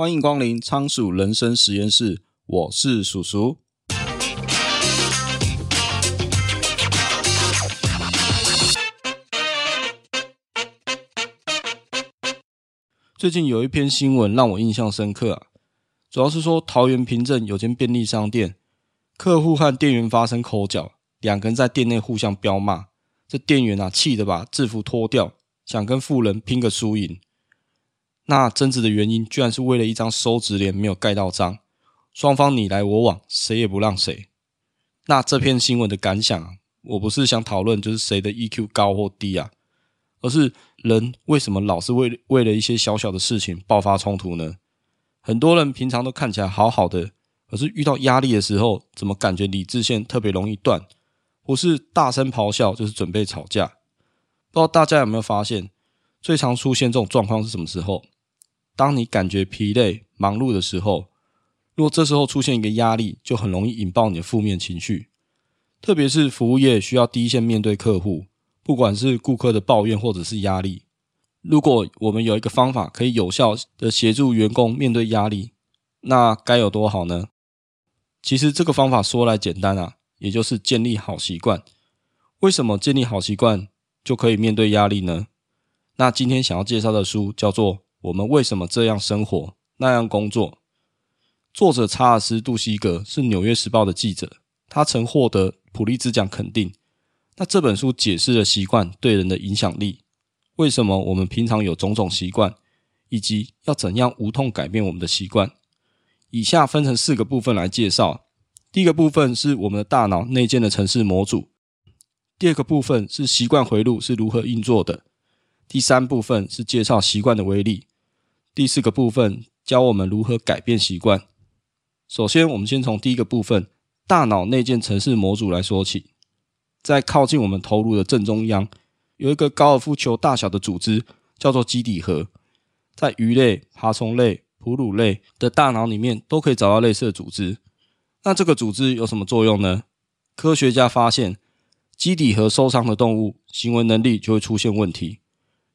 欢迎光临仓鼠人生实验室，我是鼠鼠。最近有一篇新闻让我印象深刻啊，主要是说桃园平镇有间便利商店，客户和店员发生口角，两个人在店内互相飙骂，这店员啊气得把制服脱掉，想跟富人拼个输赢。那争执的原因居然是为了一张收执联没有盖到章，双方你来我往，谁也不让谁。那这篇新闻的感想，我不是想讨论就是谁的 EQ 高或低啊。而是人为什么老是为为了一些小小的事情爆发冲突呢？很多人平常都看起来好好的，可是遇到压力的时候，怎么感觉理智线特别容易断？不是大声咆哮，就是准备吵架。不知道大家有没有发现，最常出现这种状况是什么时候？当你感觉疲累、忙碌的时候，如果这时候出现一个压力，就很容易引爆你的负面情绪。特别是服务业需要第一线面对客户。不管是顾客的抱怨或者是压力，如果我们有一个方法可以有效的协助员工面对压力，那该有多好呢？其实这个方法说来简单啊，也就是建立好习惯。为什么建立好习惯就可以面对压力呢？那今天想要介绍的书叫做《我们为什么这样生活，那样工作》，作者查尔斯·杜希格是《纽约时报》的记者，他曾获得普利兹奖肯定。那这本书解释了习惯对人的影响力，为什么我们平常有种种习惯，以及要怎样无痛改变我们的习惯。以下分成四个部分来介绍。第一个部分是我们的大脑内建的城市模组，第二个部分是习惯回路是如何运作的，第三部分是介绍习惯的威力，第四个部分教我们如何改变习惯。首先，我们先从第一个部分——大脑内建程式模组来说起。在靠近我们头颅的正中央，有一个高尔夫球大小的组织，叫做基底核。在鱼类、爬虫类、哺乳类的大脑里面，都可以找到类似的组织。那这个组织有什么作用呢？科学家发现，基底核受伤的动物，行为能力就会出现问题，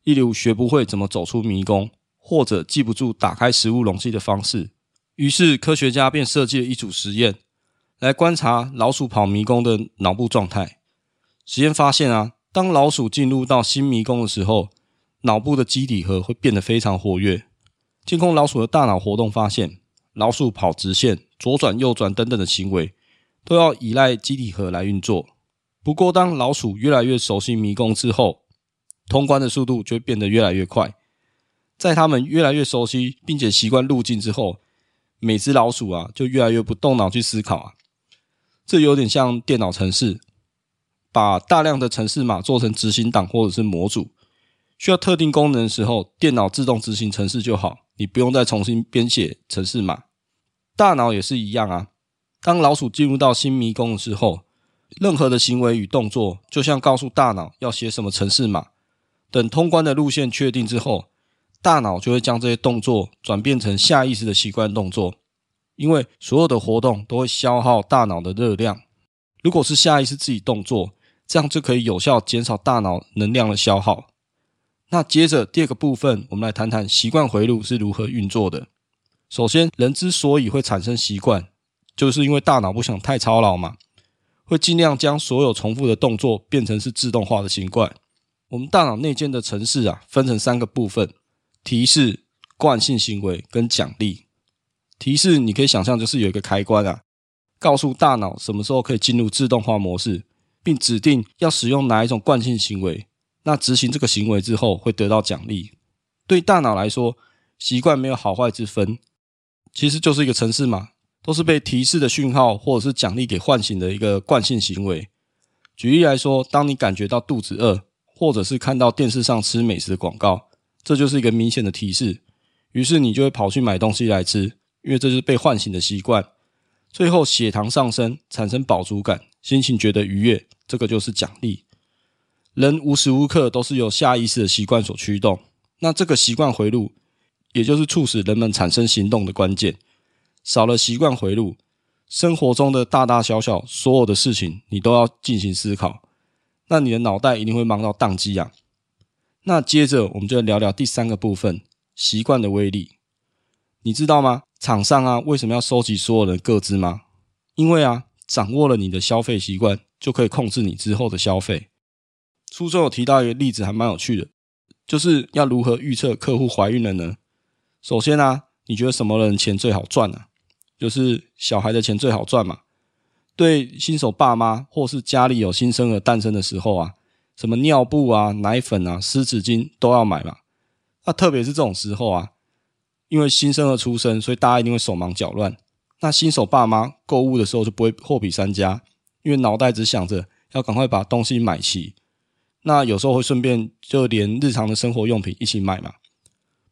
例如学不会怎么走出迷宫，或者记不住打开食物容器的方式。于是，科学家便设计了一组实验，来观察老鼠跑迷宫的脑部状态。实验发现啊，当老鼠进入到新迷宫的时候，脑部的基底核会变得非常活跃。监控老鼠的大脑活动发现，老鼠跑直线、左转、右转等等的行为，都要依赖基底核来运作。不过，当老鼠越来越熟悉迷宫之后，通关的速度就会变得越来越快。在它们越来越熟悉并且习惯路径之后，每只老鼠啊就越来越不动脑去思考啊。这有点像电脑程式。把大量的程式码做成执行档或者是模组，需要特定功能的时候，电脑自动执行程式就好，你不用再重新编写程式码。大脑也是一样啊，当老鼠进入到新迷宫的时候，任何的行为与动作，就像告诉大脑要写什么程式码。等通关的路线确定之后，大脑就会将这些动作转变成下意识的习惯动作，因为所有的活动都会消耗大脑的热量。如果是下意识自己动作，这样就可以有效减少大脑能量的消耗。那接着第二个部分，我们来谈谈习惯回路是如何运作的。首先，人之所以会产生习惯，就是因为大脑不想太操劳嘛，会尽量将所有重复的动作变成是自动化的习惯。我们大脑内建的程式啊，分成三个部分：提示、惯性行为跟奖励。提示你可以想象就是有一个开关啊，告诉大脑什么时候可以进入自动化模式。并指定要使用哪一种惯性行为，那执行这个行为之后会得到奖励。对大脑来说，习惯没有好坏之分，其实就是一个程式码，都是被提示的讯号或者是奖励给唤醒的一个惯性行为。举例来说，当你感觉到肚子饿，或者是看到电视上吃美食的广告，这就是一个明显的提示，于是你就会跑去买东西来吃，因为这就是被唤醒的习惯。最后血糖上升，产生饱足感，心情觉得愉悦。这个就是奖励。人无时无刻都是由下意识的习惯所驱动，那这个习惯回路，也就是促使人们产生行动的关键。少了习惯回路，生活中的大大小小所有的事情，你都要进行思考，那你的脑袋一定会忙到宕机啊。那接着我们就聊聊第三个部分：习惯的威力。你知道吗？厂商啊，为什么要收集所有人的个资吗？因为啊，掌握了你的消费习惯，就可以控制你之后的消费。书中有提到一个例子，还蛮有趣的，就是要如何预测客户怀孕了呢？首先啊，你觉得什么人钱最好赚呢？就是小孩的钱最好赚嘛。对新手爸妈或是家里有新生儿诞生的时候啊，什么尿布啊、奶粉啊、湿纸巾都要买嘛。那特别是这种时候啊。因为新生儿出生，所以大家一定会手忙脚乱。那新手爸妈购物的时候就不会货比三家，因为脑袋只想着要赶快把东西买齐。那有时候会顺便就连日常的生活用品一起买嘛。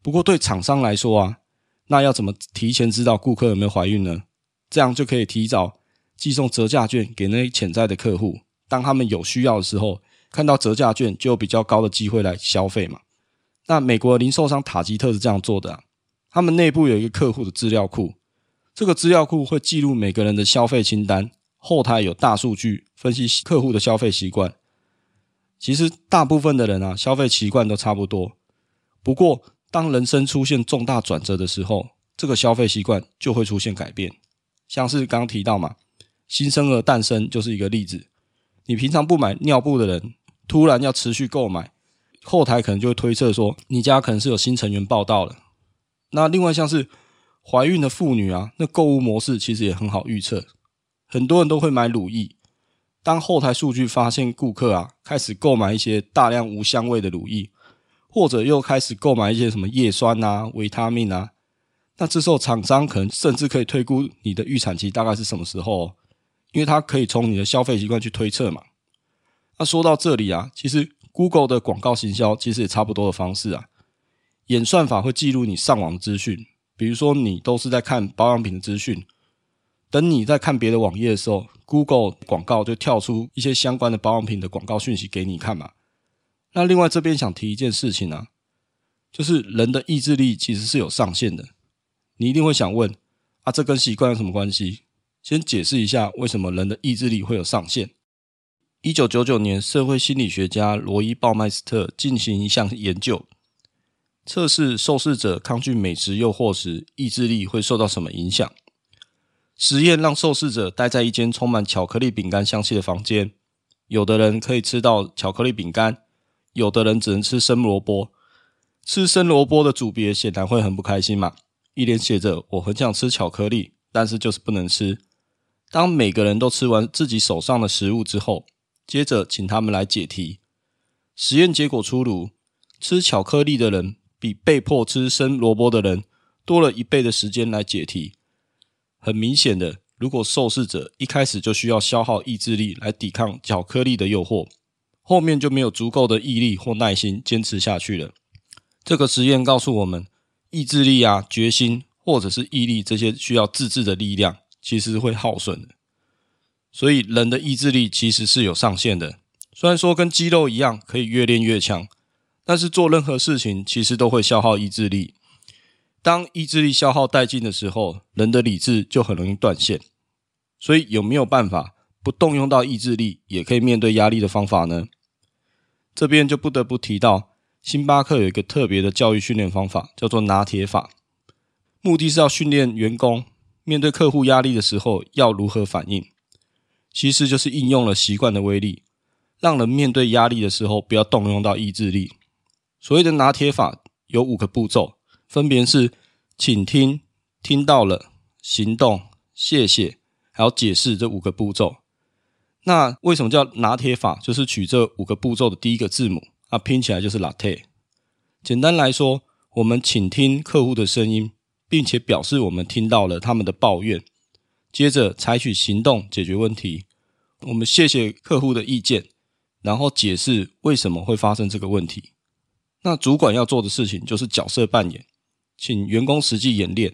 不过对厂商来说啊，那要怎么提前知道顾客有没有怀孕呢？这样就可以提早寄送折价券给那些潜在的客户，当他们有需要的时候，看到折价券就有比较高的机会来消费嘛。那美国零售商塔吉特是这样做的啊。他们内部有一个客户的资料库，这个资料库会记录每个人的消费清单，后台有大数据分析客户的消费习惯。其实大部分的人啊，消费习惯都差不多。不过，当人生出现重大转折的时候，这个消费习惯就会出现改变。像是刚刚提到嘛，新生儿诞生就是一个例子。你平常不买尿布的人，突然要持续购买，后台可能就会推测说，你家可能是有新成员报到了。那另外像是怀孕的妇女啊，那购物模式其实也很好预测。很多人都会买乳液，当后台数据发现顾客啊开始购买一些大量无香味的乳液，或者又开始购买一些什么叶酸啊、维他命啊，那这时候厂商可能甚至可以推估你的预产期大概是什么时候哦，因为它可以从你的消费习惯去推测嘛。那说到这里啊，其实 Google 的广告行销其实也差不多的方式啊。演算法会记录你上网的资讯，比如说你都是在看保养品的资讯，等你在看别的网页的时候，Google 广告就跳出一些相关的保养品的广告讯息给你看嘛。那另外这边想提一件事情啊，就是人的意志力其实是有上限的。你一定会想问啊，这跟习惯有什么关系？先解释一下为什么人的意志力会有上限。一九九九年，社会心理学家罗伊·鲍麦斯特进行一项研究。测试受试者抗拒美食诱惑时，意志力会受到什么影响？实验让受试者待在一间充满巧克力饼干香气的房间，有的人可以吃到巧克力饼干，有的人只能吃生萝卜。吃生萝卜的组别显然会很不开心嘛，一脸写着“我很想吃巧克力，但是就是不能吃”。当每个人都吃完自己手上的食物之后，接着请他们来解题。实验结果出炉，吃巧克力的人。比被迫吃生萝卜的人多了一倍的时间来解题。很明显的，如果受试者一开始就需要消耗意志力来抵抗巧克力的诱惑，后面就没有足够的毅力或耐心坚持下去了。这个实验告诉我们，意志力啊、决心或者是毅力这些需要自制的力量，其实会耗损的。所以，人的意志力其实是有上限的。虽然说跟肌肉一样，可以越练越强。但是做任何事情其实都会消耗意志力。当意志力消耗殆尽的时候，人的理智就很容易断线。所以有没有办法不动用到意志力也可以面对压力的方法呢？这边就不得不提到，星巴克有一个特别的教育训练方法，叫做拿铁法。目的是要训练员工面对客户压力的时候要如何反应。其实就是应用了习惯的威力，让人面对压力的时候不要动用到意志力。所谓的拿铁法有五个步骤，分别是请听、听到了、行动、谢谢，还有解释这五个步骤。那为什么叫拿铁法？就是取这五个步骤的第一个字母，啊，拼起来就是 latte。简单来说，我们倾听客户的声音，并且表示我们听到了他们的抱怨，接着采取行动解决问题。我们谢谢客户的意见，然后解释为什么会发生这个问题。那主管要做的事情就是角色扮演，请员工实际演练。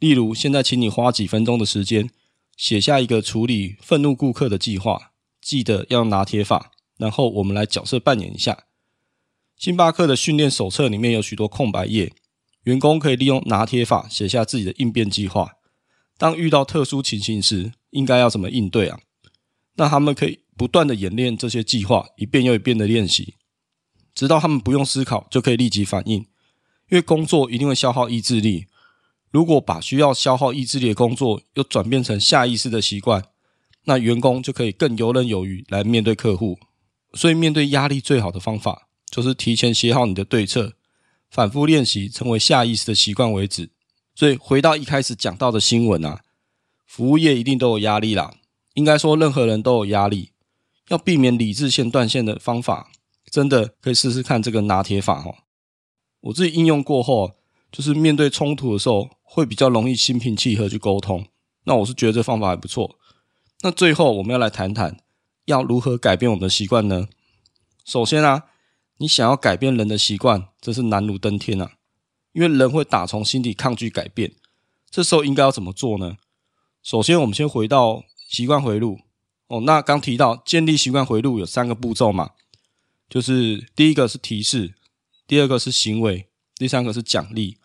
例如，现在请你花几分钟的时间写下一个处理愤怒顾客的计划，记得要拿铁法。然后我们来角色扮演一下。星巴克的训练手册里面有许多空白页，员工可以利用拿铁法写下自己的应变计划。当遇到特殊情形时，应该要怎么应对啊？那他们可以不断的演练这些计划，一遍又一遍的练习。直到他们不用思考就可以立即反应，因为工作一定会消耗意志力。如果把需要消耗意志力的工作又转变成下意识的习惯，那员工就可以更游刃有余来面对客户。所以，面对压力最好的方法就是提前写好你的对策，反复练习，成为下意识的习惯为止。所以，回到一开始讲到的新闻啊，服务业一定都有压力啦。应该说，任何人都有压力。要避免理智线断线的方法，真的可以试试看这个拿铁法哦。我自己应用过后，就是面对冲突的时候，会比较容易心平气和去沟通。那我是觉得这方法还不错。那最后我们要来谈谈，要如何改变我们的习惯呢？首先啊，你想要改变人的习惯，这是难如登天啊，因为人会打从心底抗拒改变。这时候应该要怎么做呢？首先，我们先回到习惯回路。哦，那刚提到建立习惯回路有三个步骤嘛，就是第一个是提示，第二个是行为，第三个是奖励。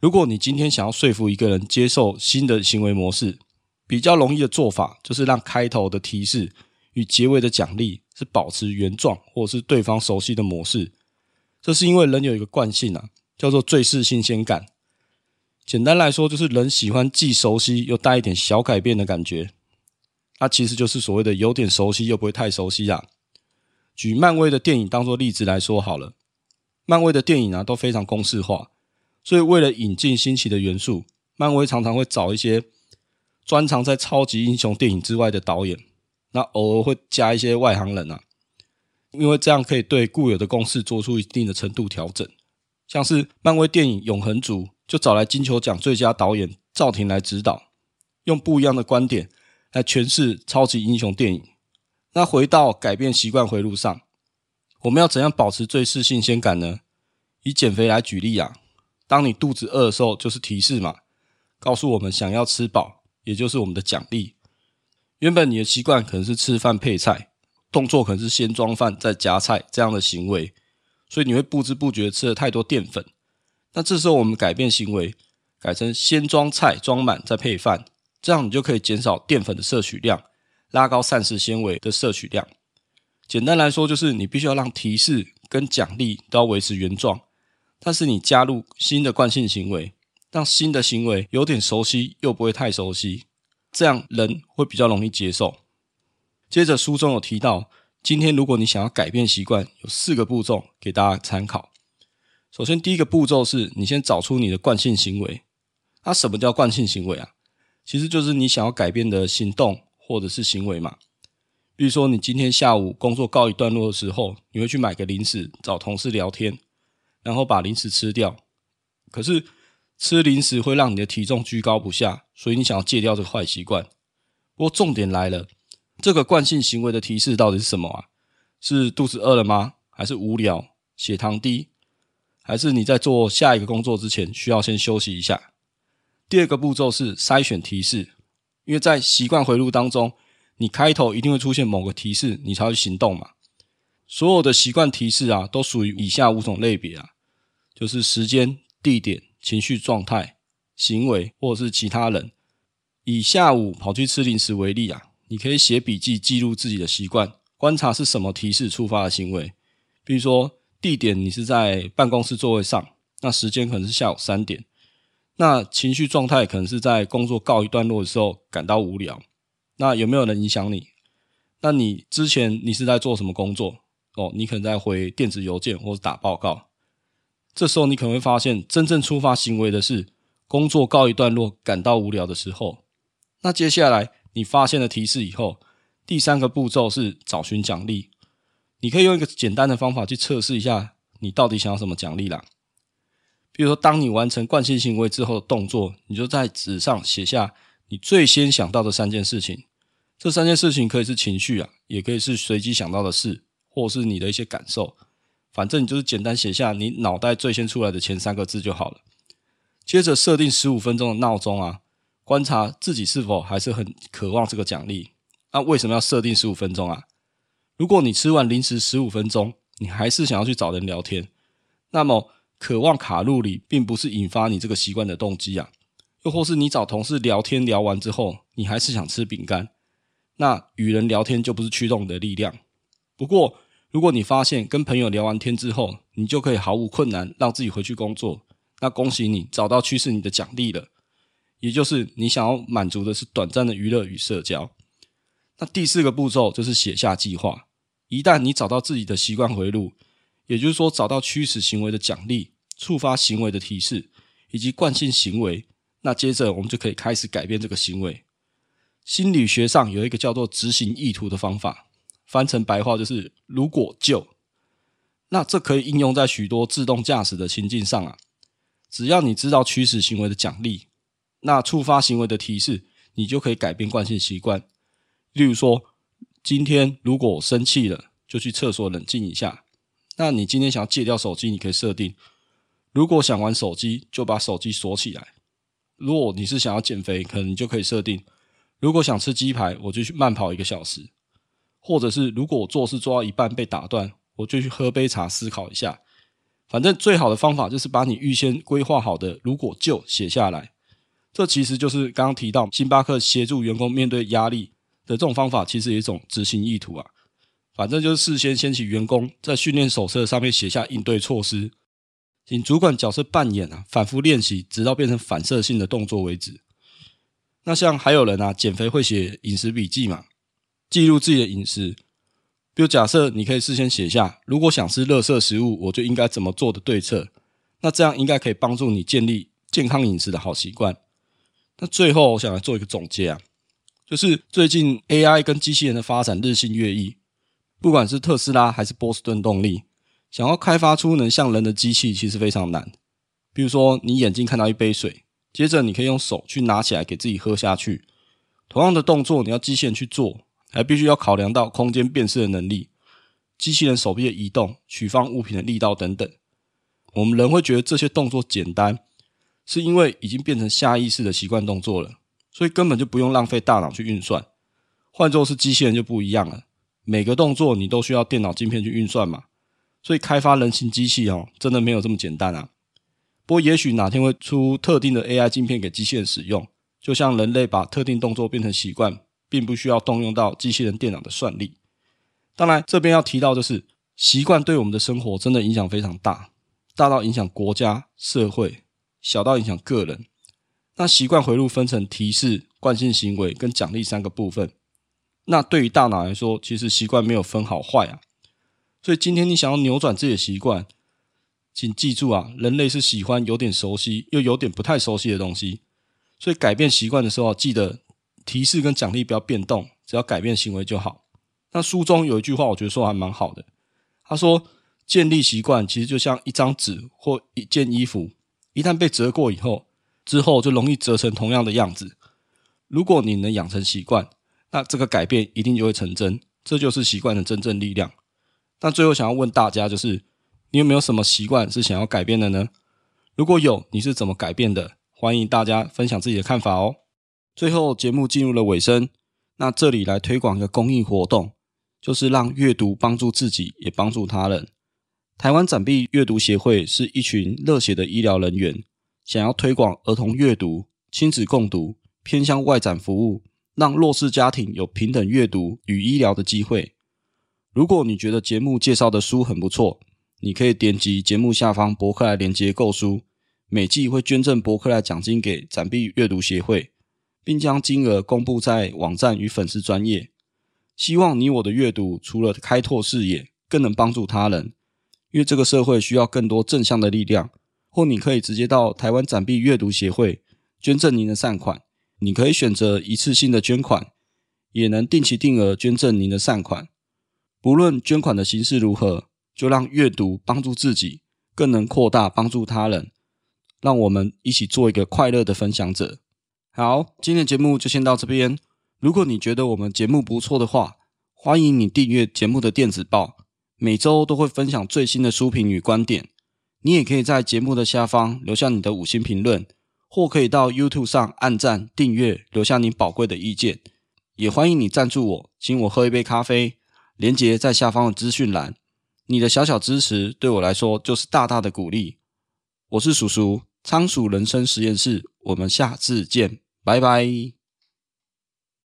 如果你今天想要说服一个人接受新的行为模式，比较容易的做法就是让开头的提示与结尾的奖励是保持原状或者是对方熟悉的模式。这是因为人有一个惯性啊，叫做最适新鲜感。简单来说，就是人喜欢既熟悉又带一点小改变的感觉。它其实就是所谓的有点熟悉又不会太熟悉啊。举漫威的电影当做例子来说好了，漫威的电影啊都非常公式化，所以为了引进新奇的元素，漫威常常会找一些专长在超级英雄电影之外的导演，那偶尔会加一些外行人啊，因为这样可以对固有的公式做出一定的程度调整。像是漫威电影《永恒族》就找来金球奖最佳导演赵婷来指导，用不一样的观点。来诠释超级英雄电影。那回到改变习惯回路上，我们要怎样保持最适新鲜感呢？以减肥来举例啊，当你肚子饿的时候，就是提示嘛，告诉我们想要吃饱，也就是我们的奖励。原本你的习惯可能是吃饭配菜，动作可能是先装饭再夹菜这样的行为，所以你会不知不觉吃了太多淀粉。那这时候我们改变行为，改成先装菜装满再配饭。这样你就可以减少淀粉的摄取量，拉高膳食纤维的摄取量。简单来说，就是你必须要让提示跟奖励都要维持原状，但是你加入新的惯性行为，让新的行为有点熟悉又不会太熟悉，这样人会比较容易接受。接着书中有提到，今天如果你想要改变习惯，有四个步骤给大家参考。首先，第一个步骤是你先找出你的惯性行为。那什么叫惯性行为啊？其实就是你想要改变的行动或者是行为嘛。比如说，你今天下午工作告一段落的时候，你会去买个零食，找同事聊天，然后把零食吃掉。可是吃零食会让你的体重居高不下，所以你想要戒掉这个坏习惯。不过重点来了，这个惯性行为的提示到底是什么啊？是肚子饿了吗？还是无聊、血糖低？还是你在做下一个工作之前需要先休息一下？第二个步骤是筛选提示，因为在习惯回路当中，你开头一定会出现某个提示，你才会行动嘛。所有的习惯提示啊，都属于以下五种类别啊，就是时间、地点、情绪状态、行为或者是其他人。以下午跑去吃零食为例啊，你可以写笔记记录自己的习惯，观察是什么提示触发的行为。比如说地点，你是在办公室座位上，那时间可能是下午三点。那情绪状态可能是在工作告一段落的时候感到无聊。那有没有人影响你？那你之前你是在做什么工作？哦，你可能在回电子邮件或者打报告。这时候你可能会发现，真正触发行为的是工作告一段落感到无聊的时候。那接下来你发现了提示以后，第三个步骤是找寻奖励。你可以用一个简单的方法去测试一下，你到底想要什么奖励啦。比如说，当你完成惯性行为之后的动作，你就在纸上写下你最先想到的三件事情。这三件事情可以是情绪啊，也可以是随机想到的事，或是你的一些感受。反正你就是简单写下你脑袋最先出来的前三个字就好了。接着设定十五分钟的闹钟啊，观察自己是否还是很渴望这个奖励。那为什么要设定十五分钟啊？如果你吃完零食十五分钟，你还是想要去找人聊天，那么。渴望卡路里，并不是引发你这个习惯的动机啊。又或是你找同事聊天聊完之后，你还是想吃饼干，那与人聊天就不是驱动你的力量。不过，如果你发现跟朋友聊完天之后，你就可以毫无困难让自己回去工作，那恭喜你找到驱使你的奖励了，也就是你想要满足的是短暂的娱乐与社交。那第四个步骤就是写下计划。一旦你找到自己的习惯回路，也就是说找到驱使行为的奖励、触发行为的提示以及惯性行为，那接着我们就可以开始改变这个行为。心理学上有一个叫做执行意图的方法，翻成白话就是“如果就”。那这可以应用在许多自动驾驶的情境上啊。只要你知道驱使行为的奖励，那触发行为的提示，你就可以改变惯性习惯。例如说，今天如果生气了，就去厕所冷静一下。那你今天想要戒掉手机，你可以设定：如果想玩手机，就把手机锁起来。如果你是想要减肥，可能你就可以设定：如果想吃鸡排，我就去慢跑一个小时。或者是如果我做事做到一半被打断，我就去喝杯茶思考一下。反正最好的方法就是把你预先规划好的“如果就”写下来。这其实就是刚刚提到星巴克协助员工面对压力的这种方法，其实有一种执行意图啊。反正就是事先掀起员工在训练手册上面写下应对措施，请主管角色扮演啊，反复练习，直到变成反射性的动作为止。那像还有人啊，减肥会写饮食笔记嘛，记录自己的饮食。比如假设你可以事先写下，如果想吃垃圾食物，我就应该怎么做的对策。那这样应该可以帮助你建立健康饮食的好习惯。那最后我想来做一个总结啊，就是最近 AI 跟机器人的发展日新月异，不管是特斯拉还是波士顿动力，想要开发出能像人的机器，其实非常难。比如说你眼睛看到一杯水，接着你可以用手去拿起来给自己喝下去，同样的动作你要机器人去做。还必须要考量到空间辨识的能力、机器人手臂的移动、取放物品的力道等等。我们人会觉得这些动作简单，是因为已经变成下意识的习惯动作了，所以根本就不用浪费大脑去运算。换作是机器人就不一样了，每个动作你都需要电脑晶片去运算嘛，所以开发人形机器哦，真的没有这么简单啊。不过也许哪天会出特定的 AI 晶片给机器人使用，就像人类把特定动作变成习惯。并不需要动用到机器人电脑的算力。当然，这边要提到就是习惯对我们的生活真的影响非常大，大到影响国家、社会，小到影响个人。那习惯回路分成提示、惯性行为跟奖励三个部分。那对于大脑来说，其实习惯没有分好坏啊。所以今天你想要扭转自己的习惯，请记住啊，人类是喜欢有点熟悉又有点不太熟悉的东西。所以改变习惯的时候，记得。提示跟奖励不要变动，只要改变行为就好。那书中有一句话，我觉得说还蛮好的。他说：“建立习惯其实就像一张纸或一件衣服，一旦被折过以后，之后就容易折成同样的样子。如果你能养成习惯，那这个改变一定就会成真。这就是习惯的真正力量。那最后想要问大家，就是你有没有什么习惯是想要改变的呢？如果有，你是怎么改变的？欢迎大家分享自己的看法哦。”最后，节目进入了尾声。那这里来推广一个公益活动，就是让阅读帮助自己，也帮助他人。台湾展臂阅读协会是一群热血的医疗人员，想要推广儿童阅读、亲子共读、偏向外展服务，让弱势家庭有平等阅读与医疗的机会。如果你觉得节目介绍的书很不错，你可以点击节目下方博客来连接购书，每季会捐赠博客来奖金给展臂阅读协会。并将金额公布在网站与粉丝专页。希望你我的阅读除了开拓视野，更能帮助他人。因为这个社会需要更多正向的力量。或你可以直接到台湾展币阅读协会捐赠您的善款。你可以选择一次性的捐款，也能定期定额捐赠您的善款。不论捐款的形式如何，就让阅读帮助自己，更能扩大帮助他人。让我们一起做一个快乐的分享者。好，今天的节目就先到这边。如果你觉得我们节目不错的话，欢迎你订阅节目的电子报，每周都会分享最新的书评与观点。你也可以在节目的下方留下你的五星评论，或可以到 YouTube 上按赞、订阅，留下你宝贵的意见。也欢迎你赞助我，请我喝一杯咖啡，连结在下方的资讯栏。你的小小支持对我来说就是大大的鼓励。我是叔叔，仓鼠人生实验室。我们下次见，拜拜。